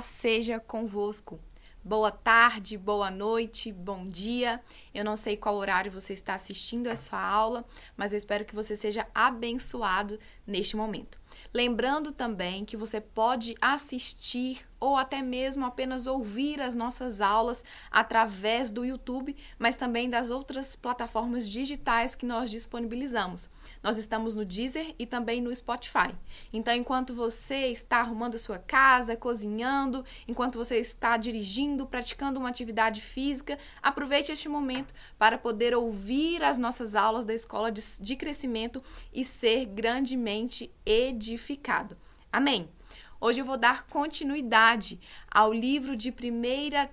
paz seja convosco. Boa tarde, boa noite, bom dia. Eu não sei qual horário você está assistindo essa aula, mas eu espero que você seja abençoado neste momento. Lembrando também que você pode assistir ou até mesmo apenas ouvir as nossas aulas através do YouTube, mas também das outras plataformas digitais que nós disponibilizamos. Nós estamos no Deezer e também no Spotify. Então, enquanto você está arrumando a sua casa, cozinhando, enquanto você está dirigindo, praticando uma atividade física, aproveite este momento para poder ouvir as nossas aulas da Escola de, Crescimento e ser grandemente edificado. Amém. Hoje eu vou dar continuidade ao livro de 1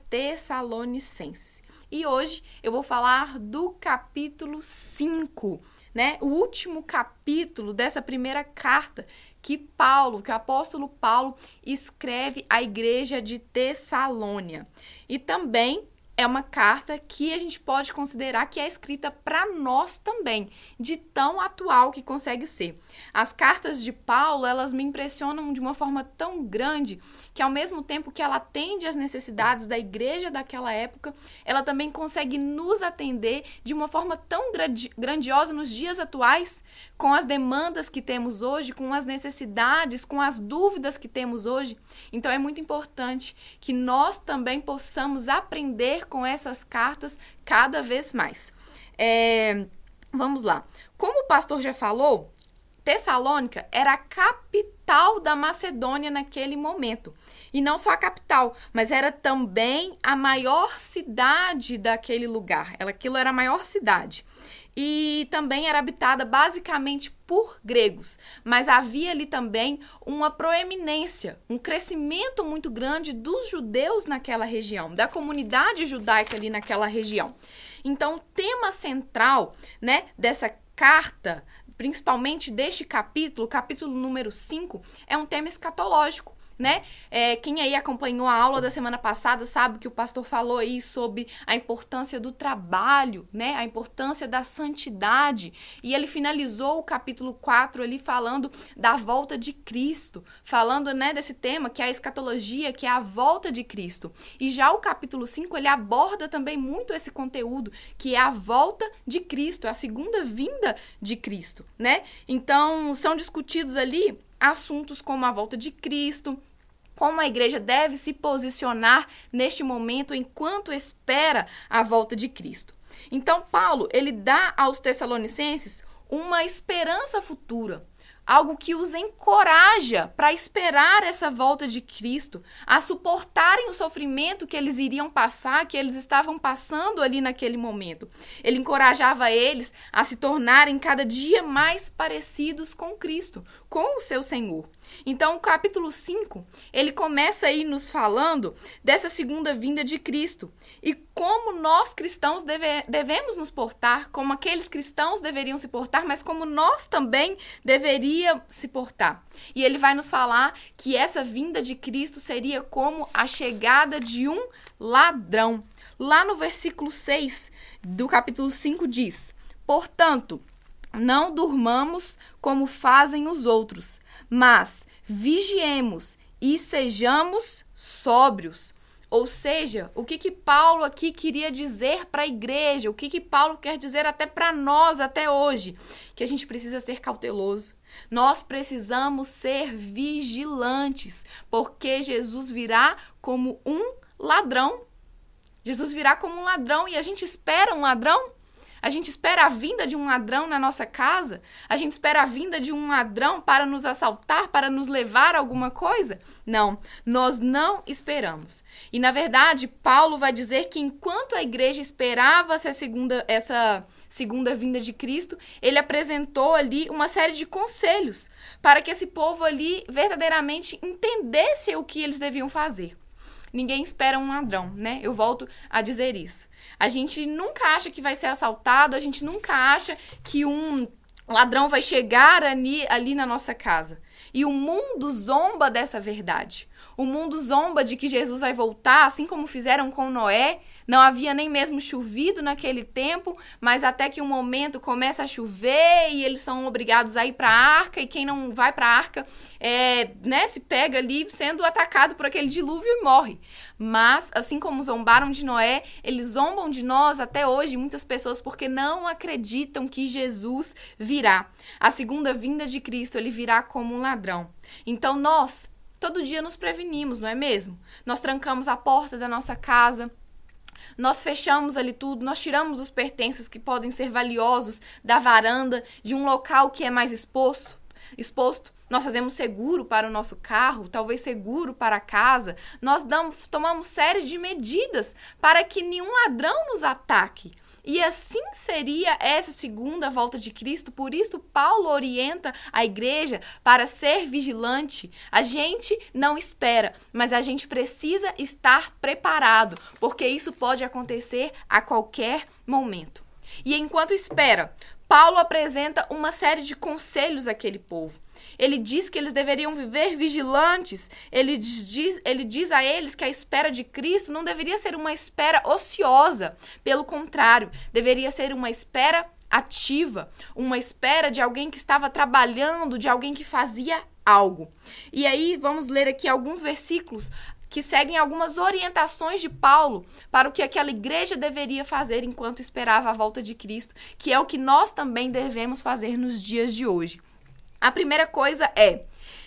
Tessalonicenses. E hoje eu vou falar do capítulo 5, né? O último capítulo dessa primeira carta que Paulo, que o apóstolo Paulo escreve à igreja de Tessalônia. E também é uma carta que a gente pode considerar que é escrita para nós também, de tão atual que consegue ser. As cartas de Paulo, elas me impressionam de uma forma tão grande que ao mesmo tempo que ela atende às necessidades da igreja daquela época, ela também consegue nos atender de uma forma tão grandiosa nos dias atuais, com as demandas que temos hoje, com as necessidades, com as dúvidas que temos hoje. Então é muito importante que nós também possamos aprender com essas cartas cada vez mais. É, vamos lá. Como o pastor já falou, Tessalônica era a capital da Macedônia naquele momento. E não só a capital, mas era também a maior cidade daquele lugar. Aquilo era a maior cidade e também era habitada basicamente por gregos, mas havia ali também uma proeminência, um crescimento muito grande dos judeus naquela região, da comunidade judaica ali naquela região. Então, o tema central, né, dessa carta, principalmente deste capítulo, capítulo número 5, é um tema escatológico né? É, quem aí acompanhou a aula da semana passada sabe que o pastor falou aí sobre a importância do trabalho, né? A importância da santidade. E ele finalizou o capítulo 4 ali falando da volta de Cristo, falando, né, desse tema que é a escatologia, que é a volta de Cristo. E já o capítulo 5 ele aborda também muito esse conteúdo, que é a volta de Cristo, a segunda vinda de Cristo, né? Então, são discutidos ali assuntos como a volta de Cristo, como a igreja deve se posicionar neste momento enquanto espera a volta de Cristo. Então, Paulo, ele dá aos Tessalonicenses uma esperança futura, algo que os encoraja para esperar essa volta de Cristo, a suportarem o sofrimento que eles iriam passar, que eles estavam passando ali naquele momento. Ele encorajava eles a se tornarem cada dia mais parecidos com Cristo, com o seu Senhor. Então, o capítulo 5, ele começa aí nos falando dessa segunda vinda de Cristo e como nós cristãos deve, devemos nos portar, como aqueles cristãos deveriam se portar, mas como nós também deveríamos se portar. E ele vai nos falar que essa vinda de Cristo seria como a chegada de um ladrão. Lá no versículo 6 do capítulo 5 diz: Portanto, não durmamos como fazem os outros, mas vigiemos e sejamos sóbrios. Ou seja, o que que Paulo aqui queria dizer para a igreja? O que que Paulo quer dizer até para nós até hoje? Que a gente precisa ser cauteloso. Nós precisamos ser vigilantes, porque Jesus virá como um ladrão. Jesus virá como um ladrão e a gente espera um ladrão? A gente espera a vinda de um ladrão na nossa casa? A gente espera a vinda de um ladrão para nos assaltar, para nos levar a alguma coisa? Não, nós não esperamos. E na verdade, Paulo vai dizer que enquanto a igreja esperava essa segunda, essa segunda vinda de Cristo, ele apresentou ali uma série de conselhos para que esse povo ali verdadeiramente entendesse o que eles deviam fazer. Ninguém espera um ladrão, né? Eu volto a dizer isso. A gente nunca acha que vai ser assaltado, a gente nunca acha que um ladrão vai chegar ali, ali na nossa casa. E o mundo zomba dessa verdade. O mundo zomba de que Jesus vai voltar, assim como fizeram com Noé, Não havia nem mesmo chovido naquele tempo, mas até que um momento começa a chover e eles são obrigados a ir para a arca, e quem não vai para a arca é, né, se pega ali sendo atacado por aquele dilúvio e morre. Mas, assim como zombaram de Noé, eles zombam de nós até hoje, muitas pessoas, porque não acreditam que Jesus virá. A segunda vinda de Cristo, ele virá como um ladrão. Então, nós, todo dia nos prevenimos, não é mesmo? Nós trancamos a porta da nossa casa, nós fechamos ali tudo, nós tiramos os pertences que podem ser valiosos da varanda, de um local que é mais exposto, exposto. Nós fazemos seguro para o nosso carro, talvez seguro para a casa. Nós damos, tomamos série de medidas para que nenhum ladrão nos ataque. E assim seria essa segunda volta de Cristo. Por isso, Paulo orienta a igreja para ser vigilante. A gente não espera, mas a gente precisa estar preparado, porque isso pode acontecer a qualquer momento. E enquanto espera, Paulo apresenta uma série de conselhos àquele povo. Ele diz que eles deveriam viver vigilantes. Ele diz, ele diz a eles que a espera de Cristo não deveria ser uma espera ociosa. Pelo contrário, deveria ser uma espera ativa, uma espera de alguém que estava trabalhando, de alguém que fazia algo. E aí, vamos ler aqui alguns versículos que seguem algumas orientações de Paulo para o que aquela igreja deveria fazer enquanto esperava a volta de Cristo, que é o que nós também devemos fazer nos dias de hoje. A primeira coisa é: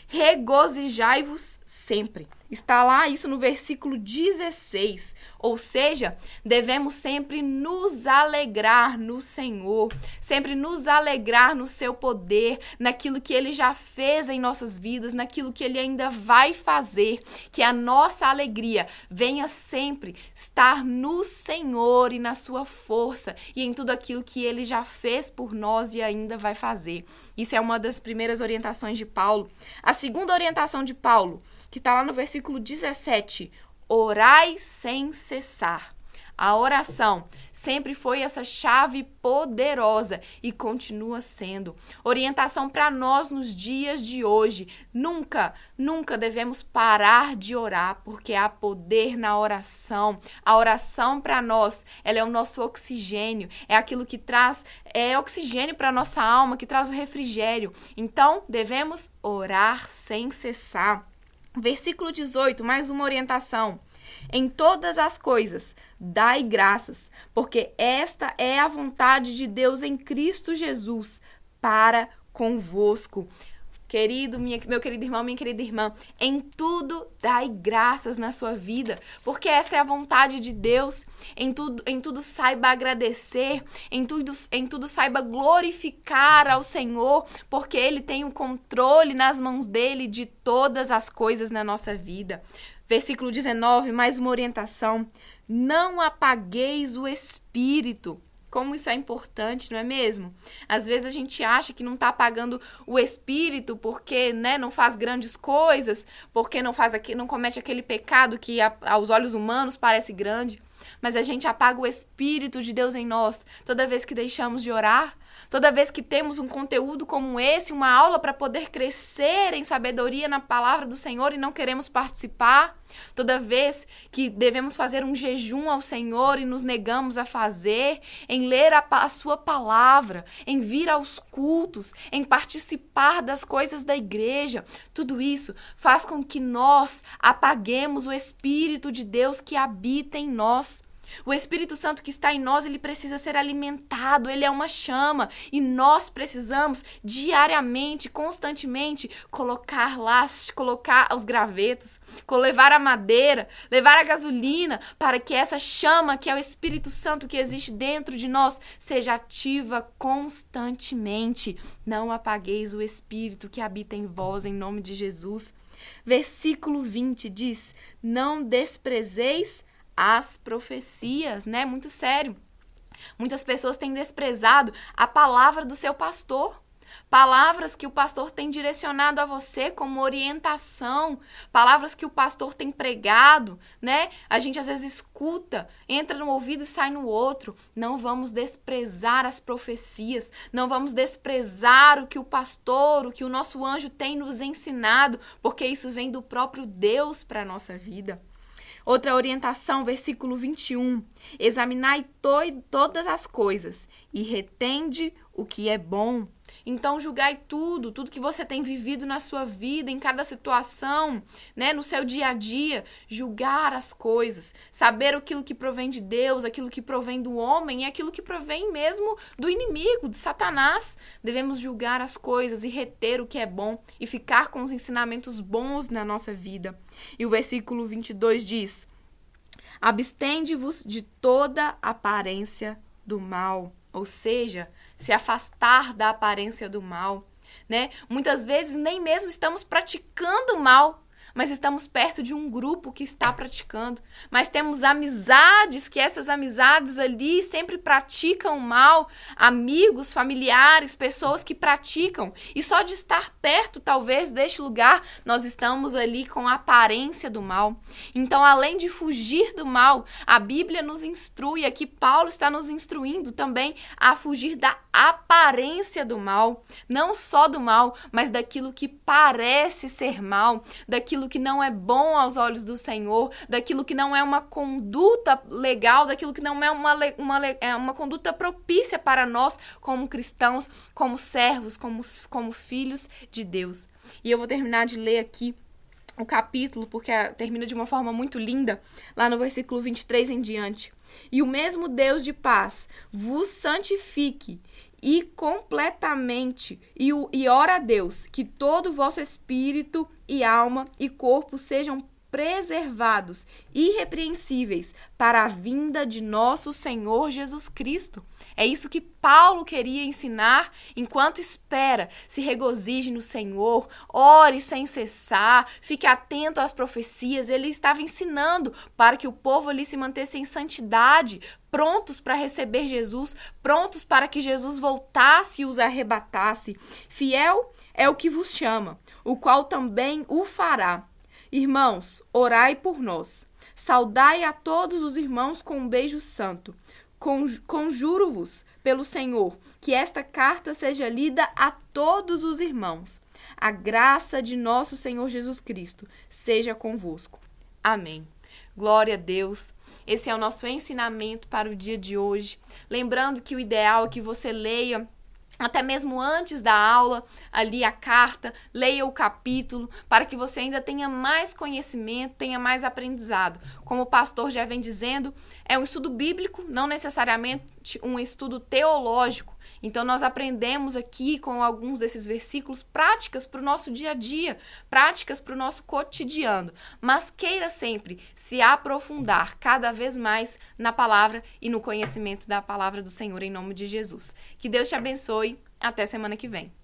regozijai-vos sempre. Está lá isso no versículo 16. Ou seja, devemos sempre nos alegrar no Senhor, sempre nos alegrar no seu poder, naquilo que ele já fez em nossas vidas, naquilo que ele ainda vai fazer. Que a nossa alegria venha sempre estar no Senhor e na sua força e em tudo aquilo que ele já fez por nós e ainda vai fazer. Isso é uma das primeiras orientações de Paulo. A segunda orientação de Paulo, que está lá no versículo 17 orai sem cessar. A oração sempre foi essa chave poderosa e continua sendo. Orientação para nós nos dias de hoje. Nunca, nunca devemos parar de orar, porque há poder na oração. A oração para nós, ela é o nosso oxigênio, é aquilo que traz é oxigênio para nossa alma, que traz o refrigério. Então, devemos orar sem cessar. Versículo 18, mais uma orientação. Em todas as coisas, dai graças, porque esta é a vontade de Deus em Cristo Jesus para convosco. Querido, minha, meu querido irmão, minha querida irmã, em tudo dai graças na sua vida, porque essa é a vontade de Deus. Em tudo, em tudo saiba agradecer, em tudo, em tudo saiba glorificar ao Senhor, porque Ele tem o controle nas mãos dele de todas as coisas na nossa vida. Versículo 19, mais uma orientação. Não apagueis o espírito. Como isso é importante, não é mesmo? Às vezes a gente acha que não está apagando o espírito porque, né, não faz grandes coisas, porque não faz aqui, não comete aquele pecado que a, aos olhos humanos parece grande, mas a gente apaga o espírito de Deus em nós toda vez que deixamos de orar, Toda vez que temos um conteúdo como esse, uma aula para poder crescer em sabedoria na palavra do Senhor e não queremos participar, toda vez que devemos fazer um jejum ao Senhor e nos negamos a fazer, em ler a, a sua palavra, em vir aos cultos, em participar das coisas da igreja, tudo isso faz com que nós apaguemos o Espírito de Deus que habita em nós. O Espírito Santo que está em nós, ele precisa ser alimentado, ele é uma chama e nós precisamos diariamente, constantemente colocar lá, colocar os gravetos, levar a madeira, levar a gasolina para que essa chama que é o Espírito Santo que existe dentro de nós seja ativa constantemente. Não apagueis o Espírito que habita em vós em nome de Jesus. Versículo 20 diz: Não desprezeis as profecias, né? Muito sério. Muitas pessoas têm desprezado a palavra do seu pastor. Palavras que o pastor tem direcionado a você como orientação, palavras que o pastor tem pregado, né? A gente às vezes escuta, entra no ouvido e sai no outro. Não vamos desprezar as profecias, não vamos desprezar o que o pastor, o que o nosso anjo tem nos ensinado, porque isso vem do próprio Deus para a nossa vida. Outra orientação, versículo 21. Examinai to todas as coisas e retende o que é bom. Então julgai tudo, tudo que você tem vivido na sua vida, em cada situação, né, no seu dia a dia, julgar as coisas, saber aquilo que provém de Deus, aquilo que provém do homem e aquilo que provém mesmo do inimigo, de Satanás. Devemos julgar as coisas e reter o que é bom e ficar com os ensinamentos bons na nossa vida. E o versículo 22 diz: Abstende-vos de toda aparência do mal, ou seja, se afastar da aparência do mal, né? Muitas vezes nem mesmo estamos praticando mal, mas estamos perto de um grupo que está praticando. Mas temos amizades, que essas amizades ali sempre praticam mal, amigos, familiares, pessoas que praticam. E só de estar perto, talvez, deste lugar, nós estamos ali com a aparência do mal. Então, além de fugir do mal, a Bíblia nos instrui, aqui Paulo está nos instruindo também a fugir da aparência do mal. Não só do mal, mas daquilo que parece ser mal, daquilo daquilo que não é bom aos olhos do Senhor, daquilo que não é uma conduta legal, daquilo que não é uma, uma, é uma conduta propícia para nós como cristãos, como servos, como, como filhos de Deus. E eu vou terminar de ler aqui o capítulo, porque termina de uma forma muito linda, lá no versículo 23 em diante. E o mesmo Deus de paz vos santifique e completamente, e, o, e ora a Deus que todo o vosso espírito e alma e corpo sejam preservados, irrepreensíveis, para a vinda de nosso Senhor Jesus Cristo. É isso que Paulo queria ensinar enquanto espera. Se regozije no Senhor, ore sem cessar, fique atento às profecias. Ele estava ensinando para que o povo ali se mantesse em santidade, prontos para receber Jesus, prontos para que Jesus voltasse e os arrebatasse. Fiel é o que vos chama, o qual também o fará. Irmãos, orai por nós. Saudai a todos os irmãos com um beijo santo. Conjuro-vos pelo Senhor que esta carta seja lida a todos os irmãos. A graça de nosso Senhor Jesus Cristo seja convosco. Amém. Glória a Deus. Esse é o nosso ensinamento para o dia de hoje. Lembrando que o ideal é que você leia até mesmo antes da aula, ali a carta, leia o capítulo, para que você ainda tenha mais conhecimento, tenha mais aprendizado. Como o pastor já vem dizendo, é um estudo bíblico, não necessariamente um estudo teológico. Então, nós aprendemos aqui com alguns desses versículos práticas para o nosso dia a dia, práticas para o nosso cotidiano. Mas queira sempre se aprofundar cada vez mais na palavra e no conhecimento da palavra do Senhor, em nome de Jesus. Que Deus te abençoe. Até semana que vem.